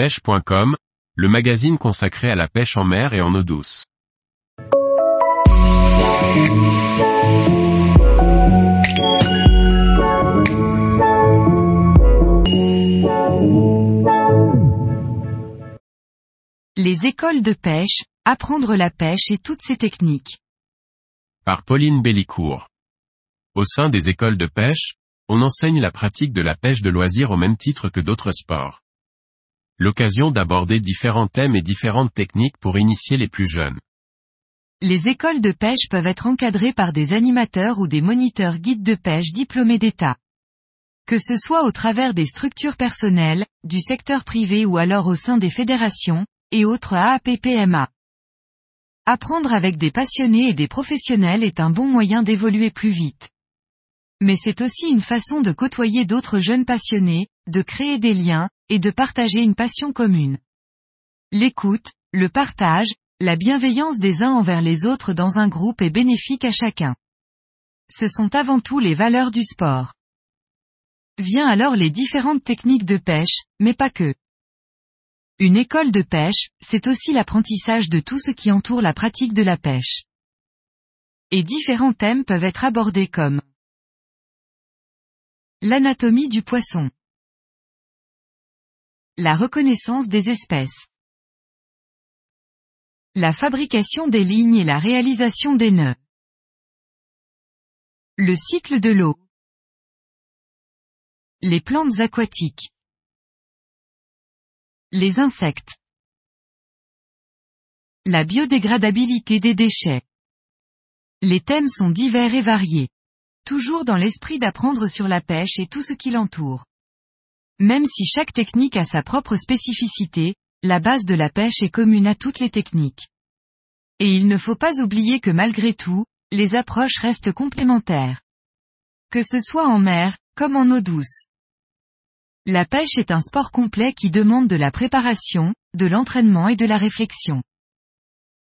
pêche.com, le magazine consacré à la pêche en mer et en eau douce. Les écoles de pêche, apprendre la pêche et toutes ses techniques. Par Pauline Bellicourt. Au sein des écoles de pêche, on enseigne la pratique de la pêche de loisir au même titre que d'autres sports. L'occasion d'aborder différents thèmes et différentes techniques pour initier les plus jeunes. Les écoles de pêche peuvent être encadrées par des animateurs ou des moniteurs guides de pêche diplômés d'État. Que ce soit au travers des structures personnelles, du secteur privé ou alors au sein des fédérations, et autres AAPPMA. Apprendre avec des passionnés et des professionnels est un bon moyen d'évoluer plus vite. Mais c'est aussi une façon de côtoyer d'autres jeunes passionnés, de créer des liens, et de partager une passion commune. L'écoute, le partage, la bienveillance des uns envers les autres dans un groupe est bénéfique à chacun. Ce sont avant tout les valeurs du sport. Vient alors les différentes techniques de pêche, mais pas que. Une école de pêche, c'est aussi l'apprentissage de tout ce qui entoure la pratique de la pêche. Et différents thèmes peuvent être abordés comme L'anatomie du poisson. La reconnaissance des espèces. La fabrication des lignes et la réalisation des nœuds. Le cycle de l'eau. Les plantes aquatiques. Les insectes. La biodégradabilité des déchets. Les thèmes sont divers et variés toujours dans l'esprit d'apprendre sur la pêche et tout ce qui l'entoure. Même si chaque technique a sa propre spécificité, la base de la pêche est commune à toutes les techniques. Et il ne faut pas oublier que malgré tout, les approches restent complémentaires. Que ce soit en mer, comme en eau douce. La pêche est un sport complet qui demande de la préparation, de l'entraînement et de la réflexion.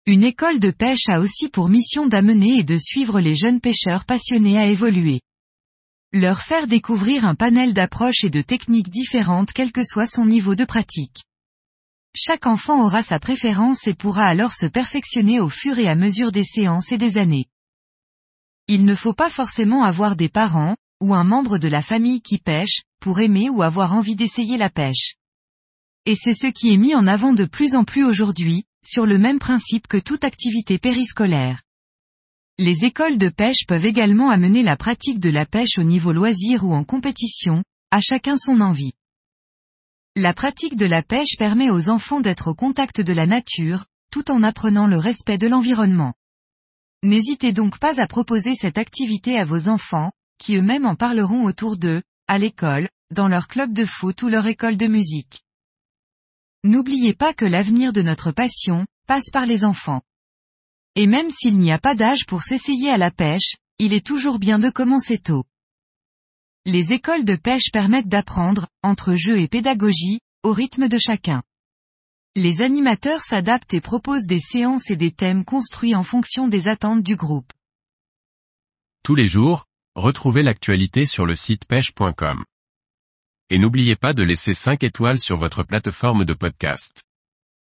Une école de pêche a aussi pour mission d'amener et de suivre les jeunes pêcheurs passionnés à évoluer. Leur faire découvrir un panel d'approches et de techniques différentes quel que soit son niveau de pratique. Chaque enfant aura sa préférence et pourra alors se perfectionner au fur et à mesure des séances et des années. Il ne faut pas forcément avoir des parents, ou un membre de la famille qui pêche, pour aimer ou avoir envie d'essayer la pêche. Et c'est ce qui est mis en avant de plus en plus aujourd'hui, sur le même principe que toute activité périscolaire. Les écoles de pêche peuvent également amener la pratique de la pêche au niveau loisir ou en compétition, à chacun son envie. La pratique de la pêche permet aux enfants d'être au contact de la nature, tout en apprenant le respect de l'environnement. N'hésitez donc pas à proposer cette activité à vos enfants, qui eux-mêmes en parleront autour d'eux, à l'école, dans leur club de foot ou leur école de musique. N'oubliez pas que l'avenir de notre passion, passe par les enfants. Et même s'il n'y a pas d'âge pour s'essayer à la pêche, il est toujours bien de commencer tôt. Les écoles de pêche permettent d'apprendre, entre jeu et pédagogie, au rythme de chacun. Les animateurs s'adaptent et proposent des séances et des thèmes construits en fonction des attentes du groupe. Tous les jours, retrouvez l'actualité sur le site pêche.com et n'oubliez pas de laisser 5 étoiles sur votre plateforme de podcast.